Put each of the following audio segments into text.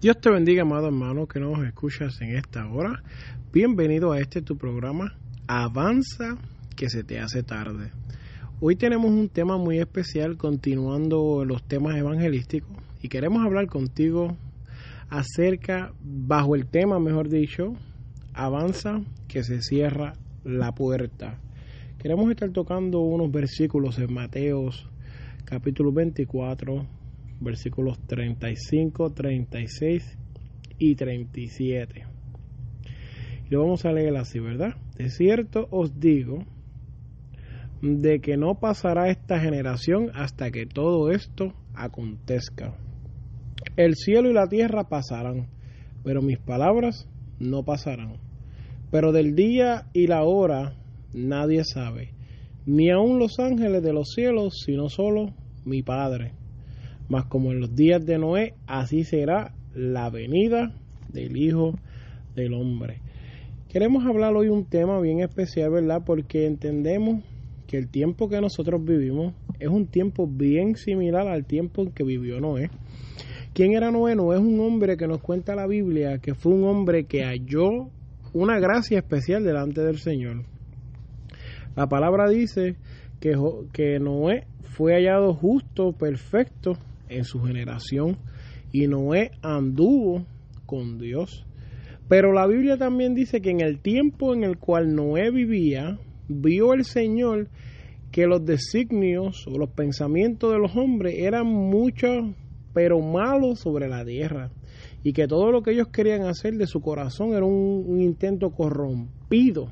Dios te bendiga, amado hermano, que nos escuchas en esta hora. Bienvenido a este tu programa Avanza, que se te hace tarde. Hoy tenemos un tema muy especial continuando los temas evangelísticos y queremos hablar contigo acerca, bajo el tema, mejor dicho, Avanza, que se cierra la puerta. Queremos estar tocando unos versículos en Mateos capítulo 24 versículos 35, 36 y 37. Y lo vamos a leer así, ¿verdad? De cierto os digo de que no pasará esta generación hasta que todo esto acontezca. El cielo y la tierra pasarán, pero mis palabras no pasarán. Pero del día y la hora nadie sabe, ni aun los ángeles de los cielos, sino solo mi Padre mas como en los días de Noé, así será la venida del Hijo del Hombre. Queremos hablar hoy un tema bien especial, ¿verdad? Porque entendemos que el tiempo que nosotros vivimos es un tiempo bien similar al tiempo en que vivió Noé. ¿Quién era Noé? Noé es un hombre que nos cuenta la Biblia, que fue un hombre que halló una gracia especial delante del Señor. La palabra dice que, que Noé fue hallado justo, perfecto en su generación y Noé anduvo con Dios. Pero la Biblia también dice que en el tiempo en el cual Noé vivía, vio el Señor que los designios o los pensamientos de los hombres eran muchos, pero malos sobre la tierra. Y que todo lo que ellos querían hacer de su corazón era un, intento corrompido.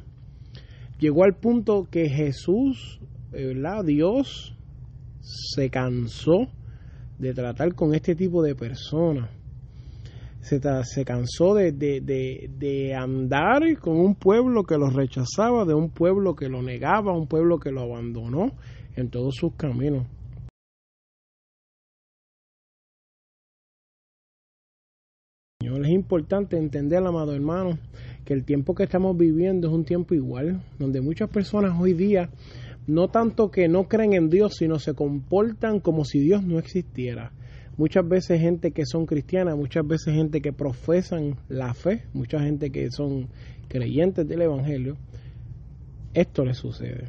Llegó al punto que Jesús, ¿verdad? Dios, se cansó de tratar con este tipo de personas. Se, se cansó de, de, de, andar con un pueblo que lo rechazaba, de un pueblo que lo negaba, un pueblo que lo abandonó en todos sus caminos. Es importante entender, amado hermano, que el tiempo que estamos viviendo es un tiempo igual, donde muchas personas hoy día no tanto que no creen en Dios, sino se comportan como si Dios no existiera. Muchas veces gente que son cristianas, muchas veces gente que profesan la fe, mucha gente que son creyentes del Evangelio, esto les sucede.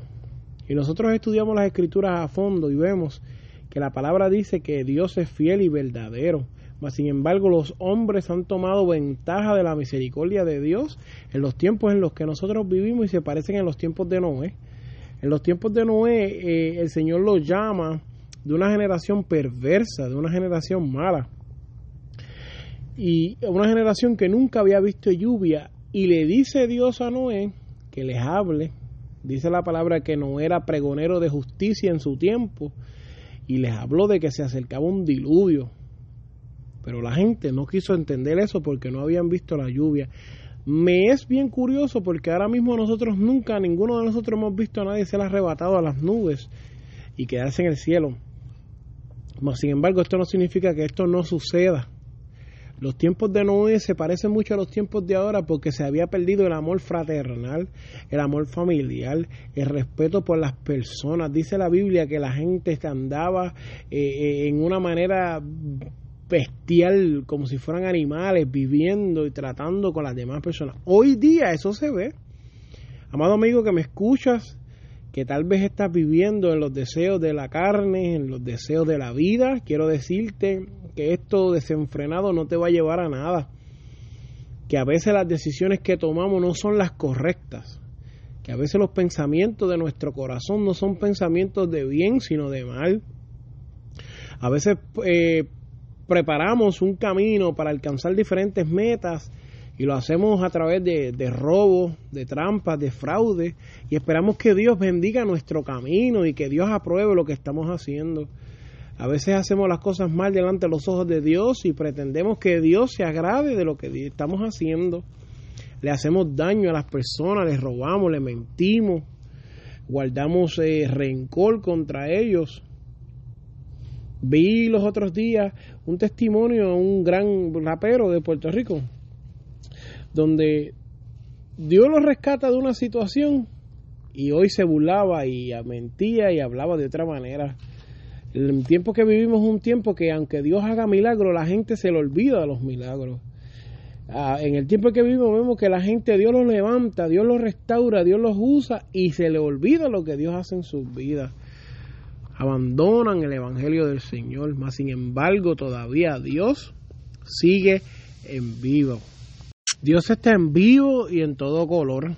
Y nosotros estudiamos las escrituras a fondo y vemos que la palabra dice que Dios es fiel y verdadero. Mas, sin embargo, los hombres han tomado ventaja de la misericordia de Dios en los tiempos en los que nosotros vivimos y se parecen en los tiempos de Noé. En los tiempos de Noé, eh, el Señor los llama de una generación perversa, de una generación mala. Y una generación que nunca había visto lluvia. Y le dice Dios a Noé que les hable. Dice la palabra que no era pregonero de justicia en su tiempo. Y les habló de que se acercaba un diluvio. Pero la gente no quiso entender eso porque no habían visto la lluvia. Me es bien curioso porque ahora mismo nosotros nunca, ninguno de nosotros hemos visto a nadie ser arrebatado a las nubes y quedarse en el cielo. Mas, sin embargo, esto no significa que esto no suceda. Los tiempos de Noé se parecen mucho a los tiempos de ahora porque se había perdido el amor fraternal, el amor familiar, el respeto por las personas. Dice la Biblia que la gente andaba eh, eh, en una manera bestial, como si fueran animales, viviendo y tratando con las demás personas. Hoy día eso se ve. Amado amigo que me escuchas, que tal vez estás viviendo en los deseos de la carne, en los deseos de la vida, quiero decirte que esto desenfrenado no te va a llevar a nada. Que a veces las decisiones que tomamos no son las correctas. Que a veces los pensamientos de nuestro corazón no son pensamientos de bien, sino de mal. A veces eh, preparamos un camino para alcanzar diferentes metas y lo hacemos a través de, robos, de trampas, de fraude y esperamos que Dios bendiga nuestro camino y que Dios apruebe lo que estamos haciendo. A veces hacemos las cosas mal delante de los ojos de Dios y pretendemos que Dios se agrade de lo que estamos haciendo. Le hacemos daño a las personas, les robamos, les mentimos, guardamos eh, rencor contra ellos. Vi los otros días un testimonio de un gran rapero de Puerto Rico, donde Dios lo rescata de una situación y hoy se burlaba y mentía y hablaba de otra manera. El tiempo que vivimos es un tiempo que aunque Dios haga milagros, la gente se le olvida de los milagros. Ah, en el tiempo que vivimos vemos que la gente, Dios los levanta, Dios los restaura, Dios los usa y se le olvida lo que Dios hace en sus vidas. Abandonan el Evangelio del Señor, mas sin embargo todavía Dios sigue en vivo. Dios está en vivo y en todo color.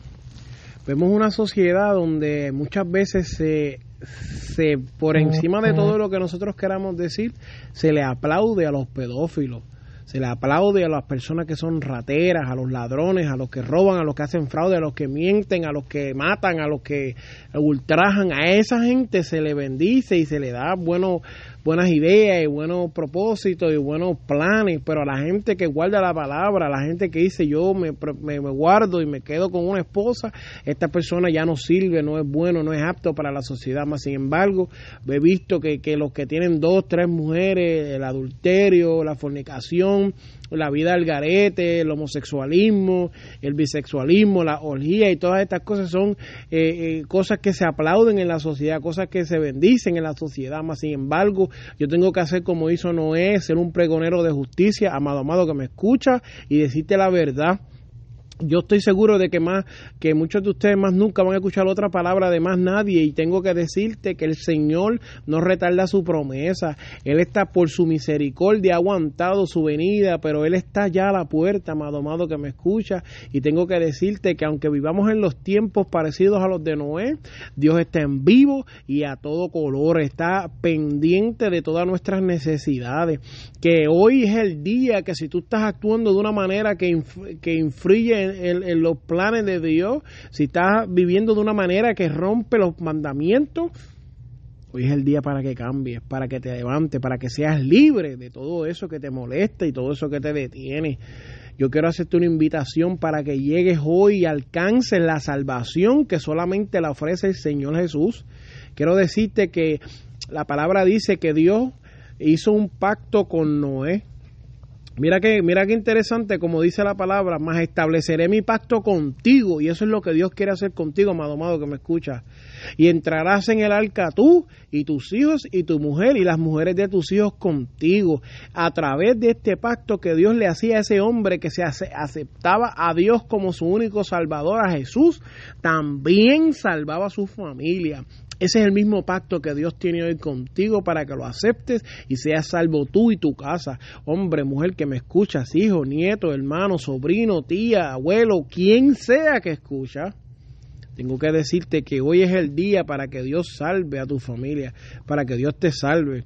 Vemos una sociedad donde muchas veces se se por encima de todo lo que nosotros queramos decir, se le aplaude a los pedófilos, se le aplaude a las personas que son rateras, a los ladrones, a los que roban, a los que hacen fraude, a los que mienten, a los que matan, a los que ultrajan. A esa gente se le bendice y se le da bueno, buenas ideas y buenos propósitos y buenos planes, pero a la gente que guarda la palabra, a la gente que dice yo me, me, guardo y me quedo con una esposa, esta persona ya no sirve, no es bueno, no es apto para la sociedad. Más sin embargo, he visto que, que los que tienen dos, tres mujeres, el adulterio, la fornicación, la vida al garete, el homosexualismo, el bisexualismo, la orgía y todas estas cosas son eh, eh, cosas que se aplauden en la sociedad, cosas que se bendicen en la sociedad. Más sin embargo, yo tengo que hacer como hizo Noé, ser un pregonero de justicia, amado, amado que me escucha y decirte la verdad yo estoy seguro de que más que muchos de ustedes más nunca van a escuchar otra palabra de más nadie. Y tengo que decirte que el Señor no retarda su promesa. Él está por su misericordia aguantado su venida pero él está ya a la puerta amado amado que me escucha. Y tengo que decirte que aunque vivamos en los tiempos parecidos a los de Noé Dios está en vivo y a todo color está pendiente de todas nuestras necesidades. Que hoy es el día que si tú estás actuando de una manera que, que influye en en, los planes de Dios, si estás viviendo de una manera que rompe los mandamientos, Hoy es el día para que cambies, para que te levantes, para que seas libre de todo eso que te molesta y todo eso que te detiene. Yo quiero hacerte una invitación para que llegues hoy y alcances la salvación que solamente la ofrece el Señor Jesús. Quiero decirte que la palabra dice que Dios hizo un pacto con Noé Mira que, mira qué interesante, como dice la palabra, más estableceré mi pacto contigo, y eso es lo que Dios quiere hacer contigo, amado amado que me escucha. Y entrarás en el arca tú y tus hijos y tu mujer y las mujeres de tus hijos contigo, a través de este pacto que Dios le hacía a ese hombre que se aceptaba a Dios como su único salvador, a Jesús, también salvaba a su familia. Ese es el mismo pacto que Dios tiene hoy contigo para que lo aceptes y seas salvo tú y tu casa. Hombre, mujer que me escuchas, hijo, nieto, hermano, sobrino, tía, abuelo, quien sea que escucha. Tengo que decirte que hoy es el día para que Dios salve a tu familia, para que Dios te salve.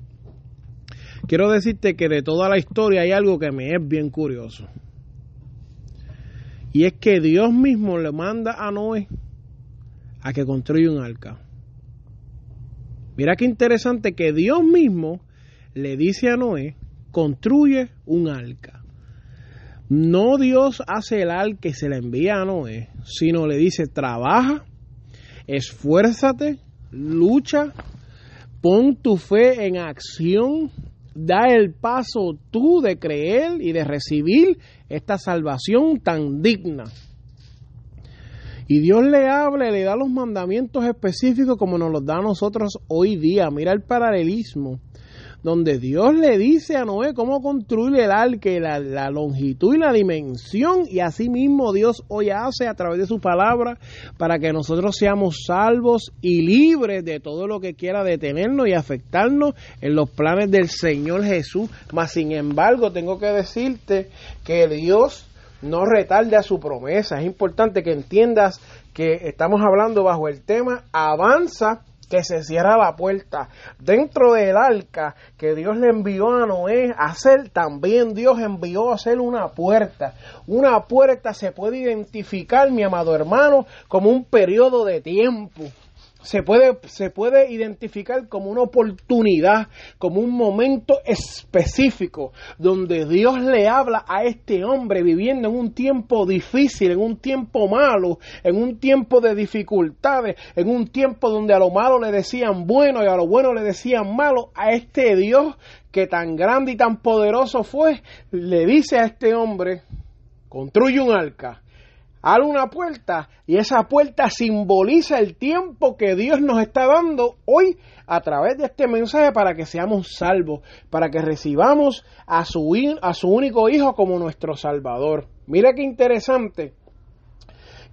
Quiero decirte que de toda la historia hay algo que me es bien curioso. Y es que Dios mismo le manda a Noé a que construya un arca. Mira qué interesante que Dios mismo le dice a Noé, construye un arca. No Dios hace el arca y se la envía a Noé, sino le dice, trabaja, esfuérzate, lucha, pon tu fe en acción, da el paso tú de creer y de recibir esta salvación tan digna. Y Dios le habla le da los mandamientos específicos como nos los da a nosotros hoy día. Mira el paralelismo, donde Dios le dice a Noé cómo construir el arca, la, la longitud y la dimensión, y así mismo Dios hoy hace a través de su palabra para que nosotros seamos salvos y libres de todo lo que quiera detenernos y afectarnos en los planes del Señor Jesús. Mas sin embargo, tengo que decirte que Dios no retarde a su promesa. Es importante que entiendas que estamos hablando bajo el tema avanza que se cierra la puerta. Dentro del arca que Dios le envió a Noé hacer, también Dios envió a hacer una puerta. Una puerta se puede identificar, mi amado hermano, como un periodo de tiempo se puede, se puede identificar como una oportunidad, como un momento específico donde Dios le habla a este hombre viviendo en un tiempo difícil, en un tiempo malo, en un tiempo de dificultades, en un tiempo donde a lo malo le decían bueno y a lo bueno le decían malo, a este Dios que tan grande y tan poderoso fue, le dice a este hombre, construye un arca abre una puerta y esa puerta simboliza el tiempo que Dios nos está dando hoy a través de este mensaje para que seamos salvos, para que recibamos a su, a su único hijo como nuestro salvador. Mira qué interesante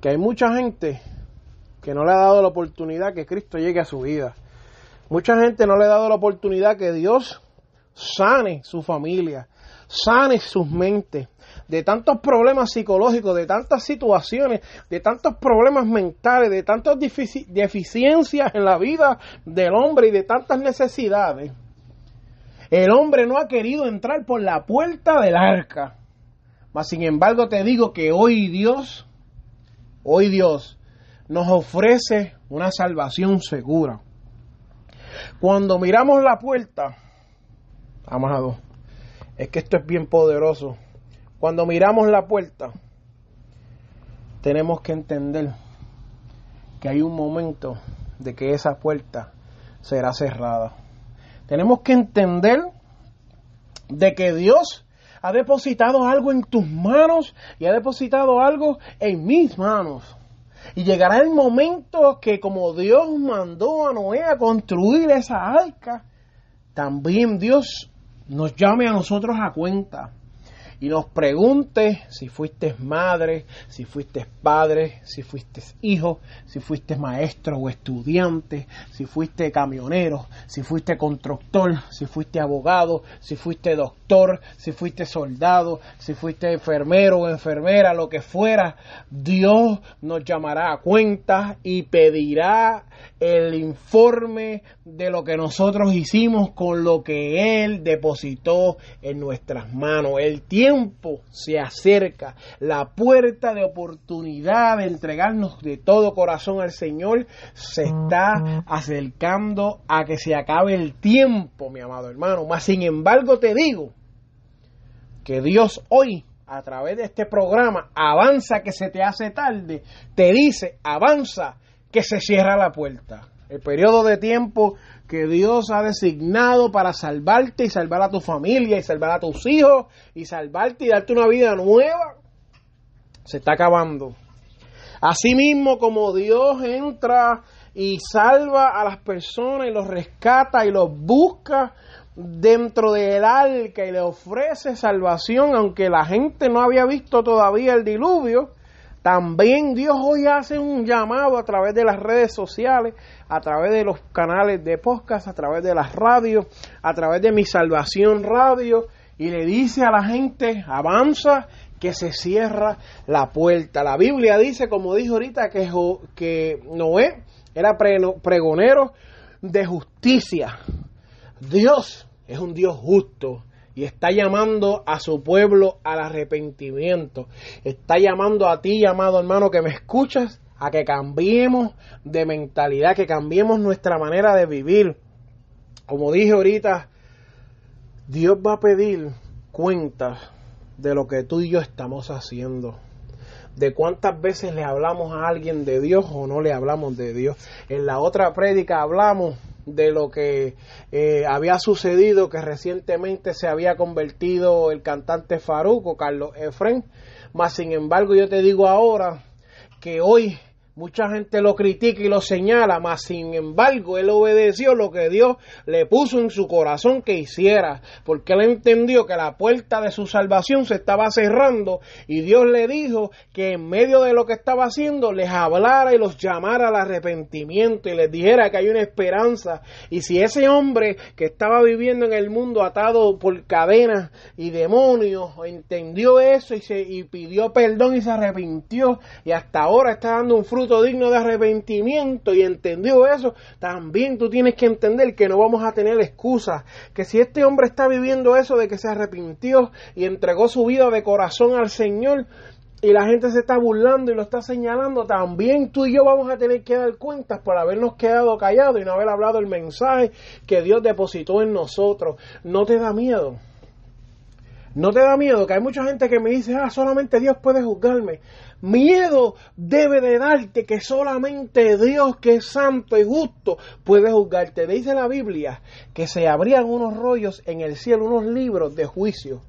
que hay mucha gente que no le ha dado la oportunidad que Cristo llegue a su vida. Mucha gente no le ha dado la oportunidad que Dios sane su familia, sane sus mentes, de tantos problemas psicológicos, de tantas situaciones, de tantos problemas mentales, de tantas deficiencias en la vida del hombre y de tantas necesidades. El hombre no ha querido entrar por la puerta del arca. Mas sin embargo te digo que hoy Dios, hoy Dios nos ofrece una salvación segura. Cuando miramos la puerta, amado, es que esto es bien poderoso. Cuando miramos la puerta, tenemos que entender que hay un momento de que esa puerta será cerrada. Tenemos que entender de que Dios ha depositado algo en tus manos y ha depositado algo en mis manos. Y llegará el momento que como Dios mandó a Noé a construir esa arca, también Dios nos llame a nosotros a cuenta y nos pregunte si fuiste madre, si fuiste padre, si fuiste hijo, si fuiste maestro o estudiante, si fuiste camionero, si fuiste constructor, si fuiste abogado, si fuiste doctor, si fuiste soldado, si fuiste enfermero o enfermera, lo que fuera, Dios nos llamará a cuenta y pedirá el informe de lo que nosotros hicimos con lo que Él depositó en nuestras manos. El tiempo se acerca, la puerta de oportunidad de entregarnos de todo corazón al Señor se está acercando a que se acabe el tiempo, mi amado hermano. Mas sin embargo te digo que Dios hoy a través de este programa, avanza que se te hace tarde, te dice, avanza que se cierra la puerta. El periodo de tiempo que Dios ha designado para salvarte y salvar a tu familia y salvar a tus hijos y salvarte y darte una vida nueva, se está acabando. Asimismo como Dios entra y salva a las personas y los rescata y los busca dentro del arca y le ofrece salvación, aunque la gente no había visto todavía el diluvio, también Dios hoy hace un llamado a través de las redes sociales, a través de los canales de podcast, a través de las radios, a través de mi salvación radio, y le dice a la gente, avanza, que se cierra la puerta. La Biblia dice, como dijo ahorita, que, que Noé era pregonero de justicia. Dios es un Dios justo y está llamando a su pueblo al arrepentimiento. Está llamando a ti, amado hermano, que me escuchas, a que cambiemos de mentalidad, que cambiemos nuestra manera de vivir. Como dije ahorita, Dios va a pedir cuentas de lo que tú y yo estamos haciendo de cuántas veces le hablamos a alguien de Dios o no le hablamos de Dios. En la otra prédica hablamos de lo que eh, había sucedido, que recientemente se había convertido el cantante Faruco, Carlos Efren. Mas, sin embargo, yo te digo ahora que hoy Mucha gente lo critica y lo señala, mas sin embargo él obedeció lo que Dios le puso en su corazón que hiciera, porque él entendió que la puerta de su salvación se estaba cerrando y Dios le dijo que en medio de lo que estaba haciendo les hablara y los llamara al arrepentimiento y les dijera que hay una esperanza. Y si ese hombre que estaba viviendo en el mundo atado por cadenas y demonios entendió eso y, se, y pidió perdón y se arrepintió y hasta ahora está dando un fruto digno de arrepentimiento y entendió eso, también tú tienes que entender que no vamos a tener excusas, que si este hombre está viviendo eso de que se arrepintió y entregó su vida de corazón al Señor, y la gente se está burlando y lo está señalando, también tú y yo vamos a tener que dar cuentas por habernos quedado callados y no haber hablado el mensaje que Dios depositó en nosotros. No te da miedo. No te da miedo que hay mucha gente que me dice, ah, solamente Dios puede juzgarme. Miedo debe de darte que solamente Dios, que es santo y justo, puede juzgarte. Dice la Biblia que se abrían unos rollos en el cielo, unos libros de juicio.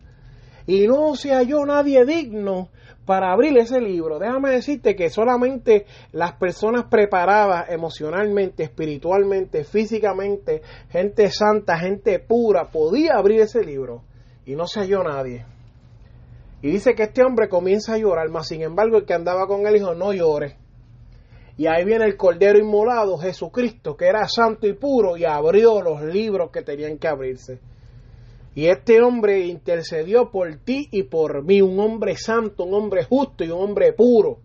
Y no se halló nadie digno para abrir ese libro. Déjame decirte que solamente las personas preparadas emocionalmente, espiritualmente, físicamente, gente santa, gente pura, podía abrir ese libro. Y no se halló nadie. Y dice que este hombre comienza a llorar, mas sin embargo el que andaba con él dijo, no llore. Y ahí viene el Cordero Inmolado, Jesucristo, que era santo y puro, y abrió los libros que tenían que abrirse. Y este hombre intercedió por ti y por mí, un hombre santo, un hombre justo y un hombre puro.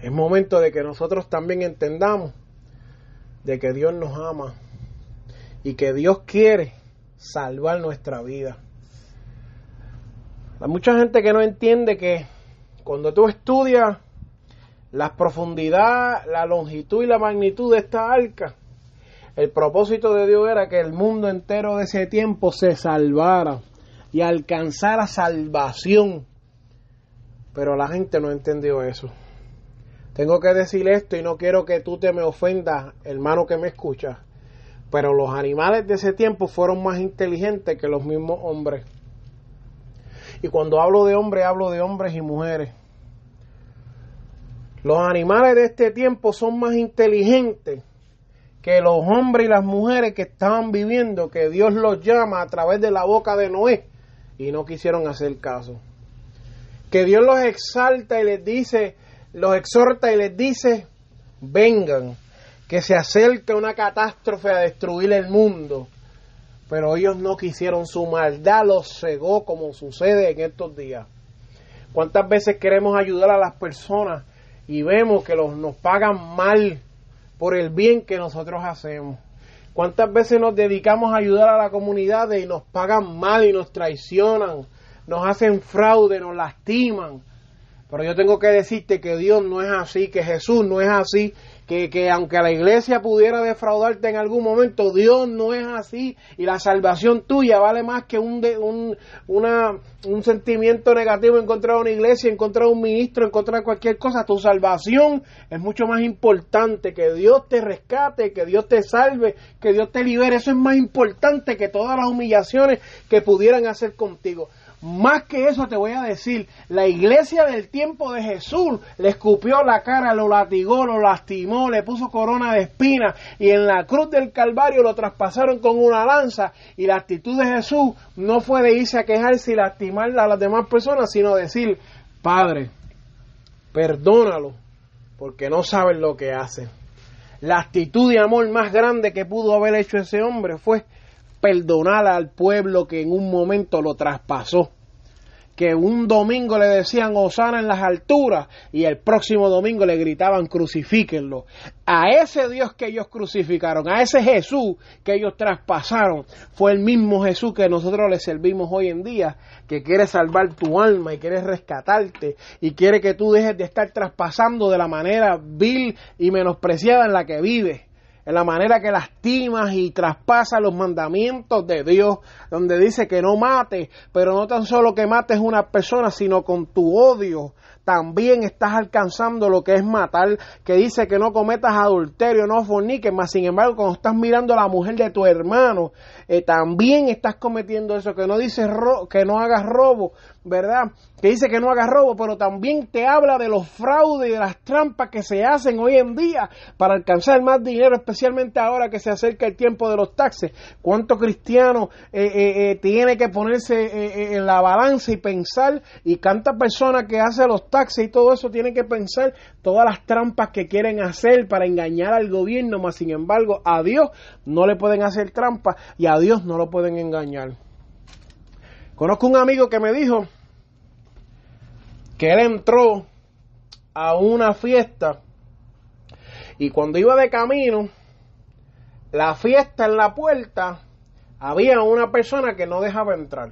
Es momento de que nosotros también entendamos de que Dios nos ama y que Dios quiere salvar nuestra vida. Hay mucha gente que no entiende que cuando tú estudias la profundidad, la longitud y la magnitud de esta arca, el propósito de Dios era que el mundo entero de ese tiempo se salvara y alcanzara salvación. Pero la gente no entendió eso. Tengo que decir esto y no quiero que tú te me ofendas, hermano que me escucha. Pero los animales de ese tiempo fueron más inteligentes que los mismos hombres. Y cuando hablo de hombres, hablo de hombres y mujeres. Los animales de este tiempo son más inteligentes que los hombres y las mujeres que estaban viviendo, que Dios los llama a través de la boca de Noé, y no quisieron hacer caso. Que Dios los exalta y les dice, los exhorta y les dice, vengan, que se acerca una catástrofe a destruir el mundo. Pero ellos no quisieron, su maldad los cegó como sucede en estos días. ¿Cuántas veces queremos ayudar a las personas y vemos que los, nos pagan mal por el bien que nosotros hacemos. ¿Cuántas veces nos dedicamos a ayudar a la comunidad y nos pagan mal y nos traicionan, nos hacen fraude, nos lastiman? Pero yo tengo que decirte que Dios no es así, que Jesús no es así, que, que, aunque la iglesia pudiera defraudarte en algún momento, Dios no es así y la salvación tuya vale más que un, de, un, una, un sentimiento negativo en contra de una iglesia, en contra de un ministro, en contra de cualquier cosa. Tu salvación es mucho más importante, que Dios te rescate, que Dios te salve, que Dios te libere. Eso es más importante que todas las humillaciones que pudieran hacer contigo. Más que eso te voy a decir, la iglesia del tiempo de Jesús le escupió la cara, lo latigó, lo lastimó, le puso corona de espinas y en la cruz del Calvario lo traspasaron con una lanza y la actitud de Jesús no fue de irse a quejarse y lastimar a las demás personas, sino decir, Padre, perdónalo porque no saben lo que hacen. La actitud de amor más grande que pudo haber hecho ese hombre fue perdonar al pueblo que en un momento lo traspasó. Que un domingo le decían Osana en las alturas y el próximo domingo le gritaban crucifíquenlo. A ese Dios que ellos crucificaron, a ese Jesús que ellos traspasaron, fue el mismo Jesús que nosotros le servimos hoy en día, que quiere salvar tu alma y quiere rescatarte y quiere que tú dejes de estar traspasando de la manera vil y menospreciada en la que vives en la manera que lastimas y traspasas los mandamientos de Dios, donde dice que no mates, pero no tan solo que mates una persona, sino con tu odio también estás alcanzando lo que es matar, que dice que no cometas adulterio, no forniques, mas sin embargo cuando estás mirando a la mujer de tu hermano, eh, también estás cometiendo eso, que no dice que no hagas robo, ¿verdad? Que dice que no hagas robo, pero también te habla de los fraudes y de las trampas que se hacen hoy en día para alcanzar más dinero, especialmente ahora que se acerca el tiempo de los taxes. ¿Cuánto cristiano eh, eh, tiene que ponerse en la balanza y pensar? Y cuántas personas que hacen los taxes y todo eso tienen que pensar todas las trampas que quieren hacer para engañar al gobierno, mas sin embargo a Dios no le pueden hacer trampas y a Dios no lo pueden engañar. Conozco un amigo que me dijo que él entró a una fiesta y cuando iba de camino, la fiesta en la puerta, había una persona que no dejaba entrar.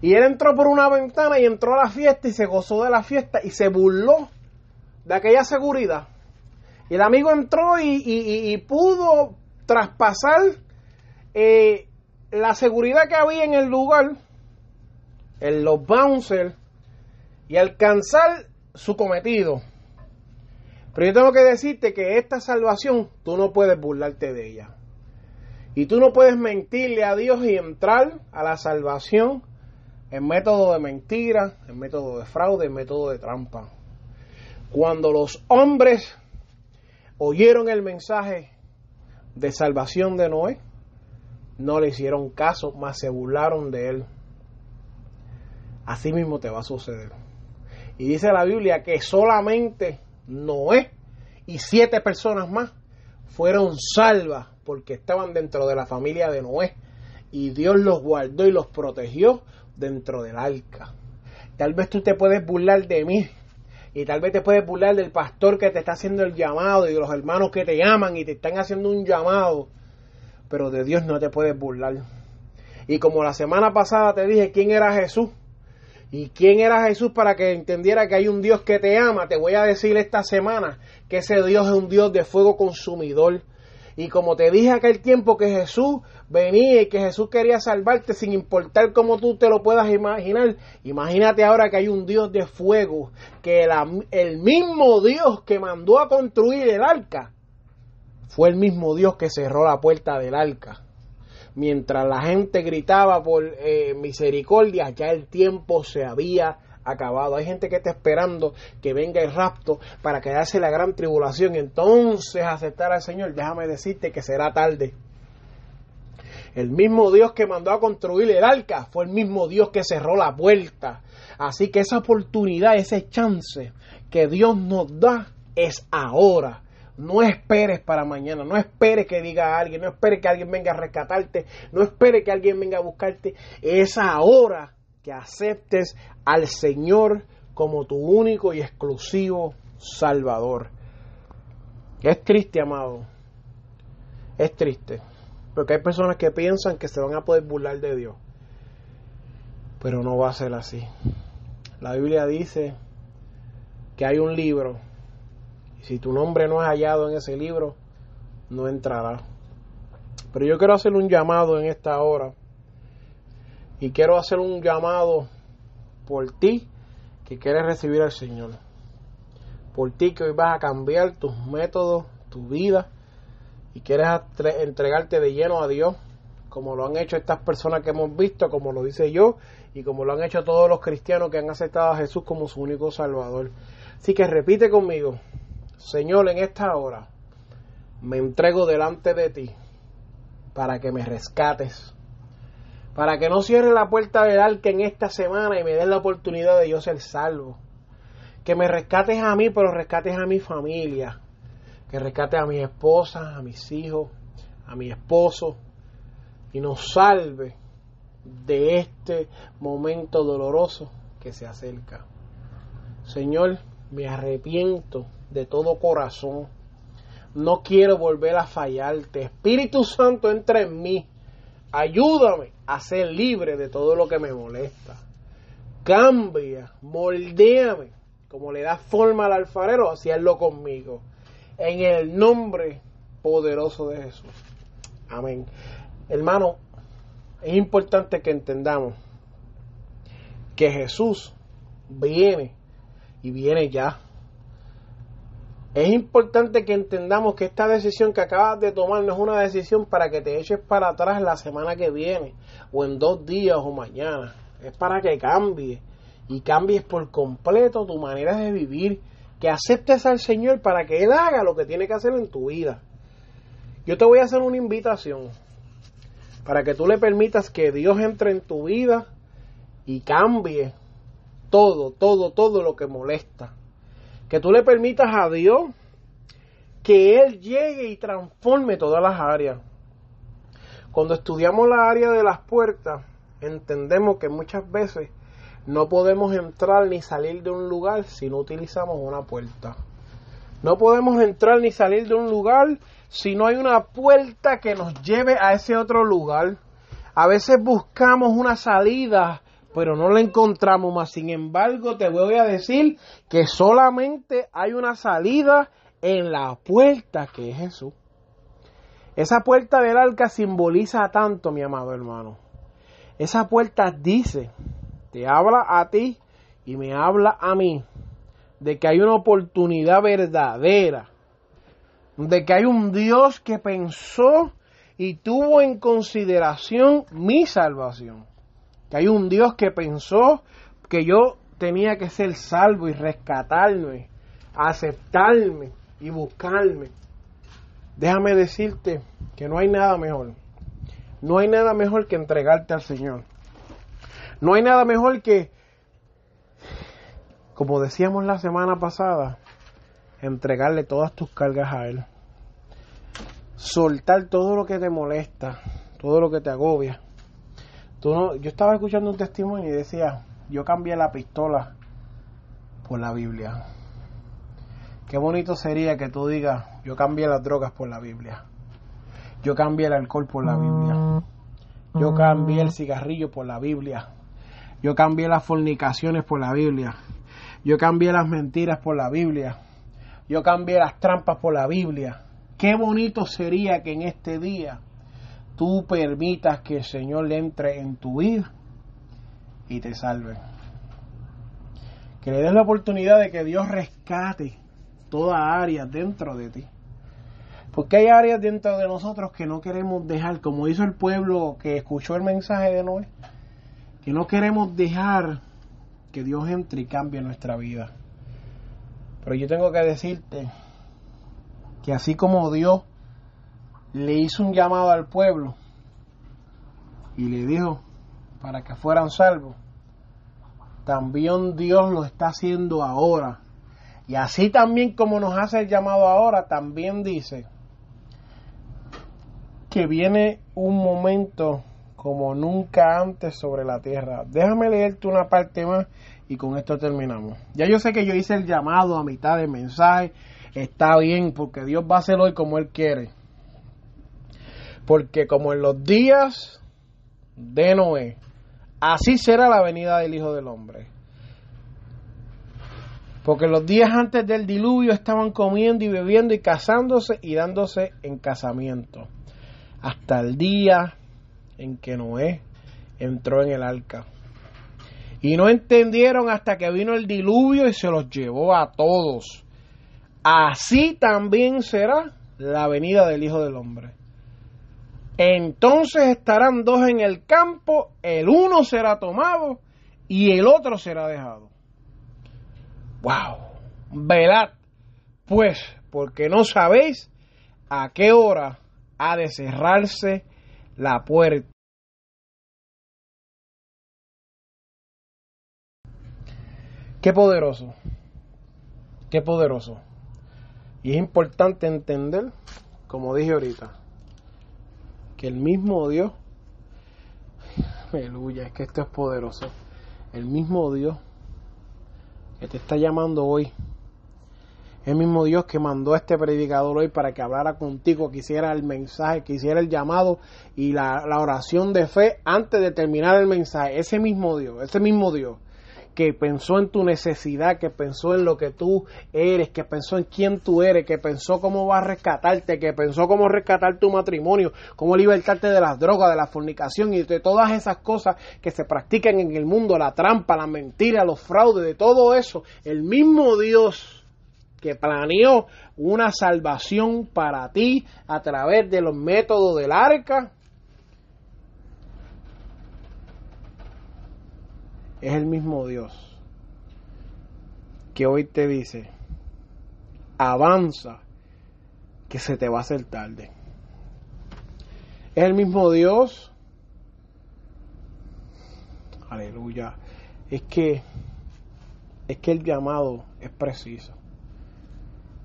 Y él entró por una ventana y entró a la fiesta y se gozó de la fiesta y se burló de aquella seguridad. Y el amigo entró y, pudo traspasar eh, la seguridad que había en el lugar, en los bouncers, y alcanzar su cometido. Pero yo tengo que decirte que esta salvación tú no puedes burlarte de ella. Y tú no puedes mentirle a Dios y entrar a la salvación en método de mentira, en método de fraude, en método de trampa. Cuando los hombres oyeron el mensaje de salvación de Noé, no le hicieron caso, más se burlaron de él. Así mismo te va a suceder. Y dice la Biblia que solamente Noé y siete personas más fueron salvas porque estaban dentro de la familia de Noé y Dios los guardó y los protegió dentro del arca. Tal vez tú te puedes burlar de mí y tal vez te puedes burlar del pastor que te está haciendo el llamado y de los hermanos que te llaman y te están haciendo un llamado, pero de Dios no te puedes burlar. Y como la semana pasada te dije quién era Jesús, ¿Y quién era Jesús para que entendiera que hay un Dios que te ama? Te voy a decir esta semana que ese Dios es un Dios de fuego consumidor. Y como te dije aquel tiempo que Jesús venía y que Jesús quería salvarte sin importar cómo tú te lo puedas imaginar, imagínate ahora que hay un Dios de fuego, que el, mismo Dios que mandó a construir el arca fue el mismo Dios que cerró la puerta del arca. Mientras la gente gritaba por eh, misericordia, ya el tiempo se había acabado. Hay gente que está esperando que venga el rapto para quedarse la gran tribulación entonces aceptar al Señor. Déjame decirte que será tarde. El mismo Dios que mandó a construir el arca fue el mismo Dios que cerró la puerta. Así que esa oportunidad, ese chance que Dios nos da es ahora. No esperes para mañana, no esperes que diga a alguien, no esperes que alguien venga a rescatarte, no esperes que alguien venga a buscarte. Es ahora que aceptes al Señor como tu único y exclusivo Salvador. Es triste, amado. Es triste. Porque hay personas que piensan que se van a poder burlar de Dios. Pero no va a ser así. La Biblia dice que hay un libro si tu nombre no es hallado en ese libro, no entrará. Pero yo quiero hacer un llamado en esta hora. Y quiero hacer un llamado por ti que quieres recibir al Señor. Por ti que hoy vas a cambiar tus métodos, tu vida. Y quieres entregarte de lleno a Dios. Como lo han hecho estas personas que hemos visto, como lo dice yo. Y como lo han hecho todos los cristianos que han aceptado a Jesús como su único Salvador. Así que repite conmigo. Señor, en esta hora me entrego delante de ti para que me rescates, para que no cierre la puerta del arca en esta semana y me des la oportunidad de yo ser salvo. Que me rescates a mí, pero rescates a mi familia. Que rescates a mi esposa, a mis hijos, a mi esposo. Y nos salve de este momento doloroso que se acerca. Señor, me arrepiento de todo corazón. No quiero volver a fallarte. Espíritu Santo, entra en mí. Ayúdame a ser libre de todo lo que me molesta. Cambia, moldéame, como le da forma al alfarero, así conmigo. En el nombre poderoso de Jesús. Amén. Hermano, es importante que entendamos que Jesús viene y viene ya. Es importante que entendamos que esta decisión que acabas de tomar no es una decisión para que te eches para atrás la semana que viene, o en dos días o mañana. Es para que cambies y cambies por completo tu manera de vivir, que aceptes al Señor para que Él haga lo que tiene que hacer en tu vida. Yo te voy a hacer una invitación para que tú le permitas que Dios entre en tu vida y cambie todo, todo, todo lo que molesta que tú le permitas a Dios que Él llegue y transforme todas las áreas. Cuando estudiamos la área de las puertas, entendemos que muchas veces No podemos entrar ni salir de un lugar si no utilizamos una puerta. No podemos entrar ni salir de un lugar si no hay una puerta que nos lleve a ese otro lugar. A veces buscamos una salida, pero no la encontramos más. Sin embargo, te voy a decir que solamente hay una salida en la puerta que es Jesús. Esa puerta del arca simboliza tanto, mi amado hermano. Esa puerta dice, te habla a ti y me habla a mí, de que hay una oportunidad verdadera, de que hay un Dios que pensó y tuvo en consideración mi salvación, que hay un Dios que pensó que yo tenía que ser salvo y rescatarme, aceptarme y buscarme. Déjame decirte que no hay nada mejor. No hay nada mejor que entregarte al Señor. No hay nada mejor que, como decíamos la semana pasada, entregarle todas tus cargas a Él. Soltar todo lo que te molesta, todo lo que te agobia. Tú yo estaba escuchando un testimonio y decía, yo cambié la pistola por la Biblia. Qué bonito sería que tú digas, yo cambié las drogas por la Biblia. Yo cambié el alcohol por la Biblia. Yo cambié el cigarrillo por la Biblia. Yo cambié las fornicaciones por la Biblia. Yo cambié las mentiras por la Biblia. Yo cambié las trampas por la Biblia. Qué bonito sería que en este día tú permitas que el Señor le entre en tu vida y te salve. Que le des la oportunidad de que Dios rescate toda área dentro de ti. Porque hay áreas dentro de nosotros que no queremos dejar, como hizo el pueblo que escuchó el mensaje de Noé, que no queremos dejar que Dios entre y cambie nuestra vida. Pero yo tengo que decirte que así como Dios le hizo un llamado al pueblo y le dijo para que fueran salvos, también Dios lo está haciendo ahora y así también como nos hace el llamado ahora, también dice que viene un momento como nunca antes sobre la tierra. Déjame leerte una parte más y con esto terminamos. Ya yo sé que yo hice el llamado a mitad del mensaje. Está bien, porque Dios va a hacer hoy como Él quiere. Porque como en los días de Noé, así será la venida del Hijo del Hombre. Porque los días antes del diluvio estaban comiendo y bebiendo y casándose y dándose en casamiento. Hasta el día en que Noé entró en el arca. Y no entendieron hasta que vino el diluvio y se los llevó a todos. Así también será la venida del Hijo del Hombre. Entonces estarán dos en el campo, el uno será tomado y el otro será dejado. ¡Wow! Velad, pues, porque no sabéis a qué hora ha de cerrarse la puerta. Qué poderoso, qué poderoso. Y es importante entender, como dije ahorita, que el mismo Dios, aleluya, es que esto es poderoso, el mismo Dios que te está llamando hoy. El mismo Dios que mandó a este predicador hoy para que hablara contigo, que hiciera el mensaje, que hiciera el llamado y la, la oración de fe antes de terminar el mensaje. Ese mismo Dios, ese mismo Dios que pensó en tu necesidad, que pensó en lo que tú eres, que pensó en quién tú eres, que pensó cómo va a rescatarte, que pensó cómo rescatar tu matrimonio, cómo libertarte de las drogas, de la fornicación y de todas esas cosas que se practican en el mundo, la trampa, la mentira, los fraudes, de todo eso. El mismo Dios que planeó una salvación para ti a través de los métodos del arca, es el mismo Dios que hoy te dice, avanza, que se te va a hacer tarde. Es el mismo Dios, aleluya, es que, es que el llamado es preciso.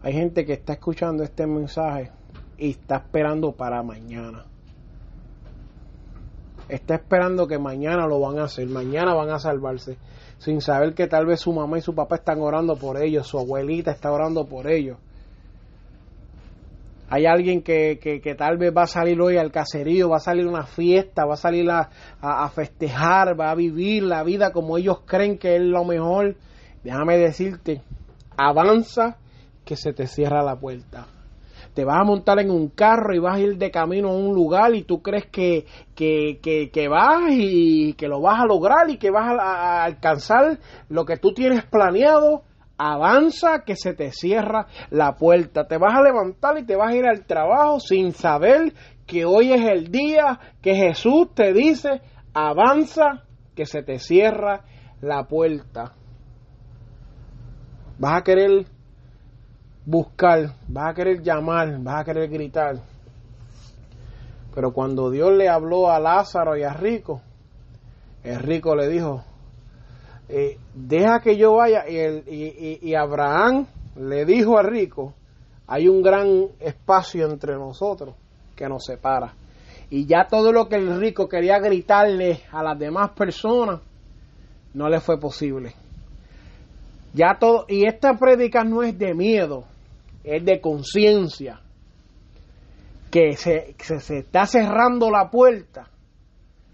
Hay gente que está escuchando este mensaje y está esperando para mañana. Está esperando que mañana lo van a hacer, mañana van a salvarse, sin saber que tal vez su mamá y su papá están orando por ellos, su abuelita está orando por ellos. Hay alguien que, que, tal vez va a salir hoy al caserío, va a salir a una fiesta, va a salir a, a, festejar, va a vivir la vida como ellos creen que es lo mejor. Déjame decirte, avanza que se te cierra la puerta te vas a montar en un carro y vas a ir de camino a un lugar y tú crees que, que, que, vas y que lo vas a lograr y que vas a, alcanzar lo que tú tienes planeado, avanza que se te cierra la puerta. Te vas a levantar y te vas a ir al trabajo sin saber que hoy es el día que Jesús te dice, avanza que se te cierra la puerta. Vas a querer buscar, vas a querer llamar, vas a querer gritar. Pero cuando Dios le habló a Lázaro y a Rico, el rico le dijo, eh, deja que yo vaya. Y, el, y, Abraham le dijo a rico, hay un gran espacio entre nosotros que nos separa. Y ya todo lo que el rico quería gritarle a las demás personas, no le fue posible. Ya todo, y esta prédica no es de miedo, es de conciencia, que se, se, está cerrando la puerta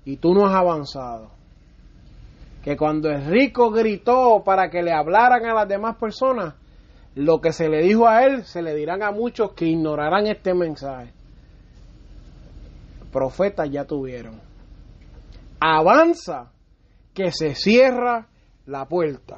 y tú no has avanzado. Que cuando el rico gritó para que le hablaran a las demás personas, lo que se le dijo a él se le dirán a muchos que ignorarán este mensaje. Profetas ya tuvieron. Avanza que se cierra la puerta.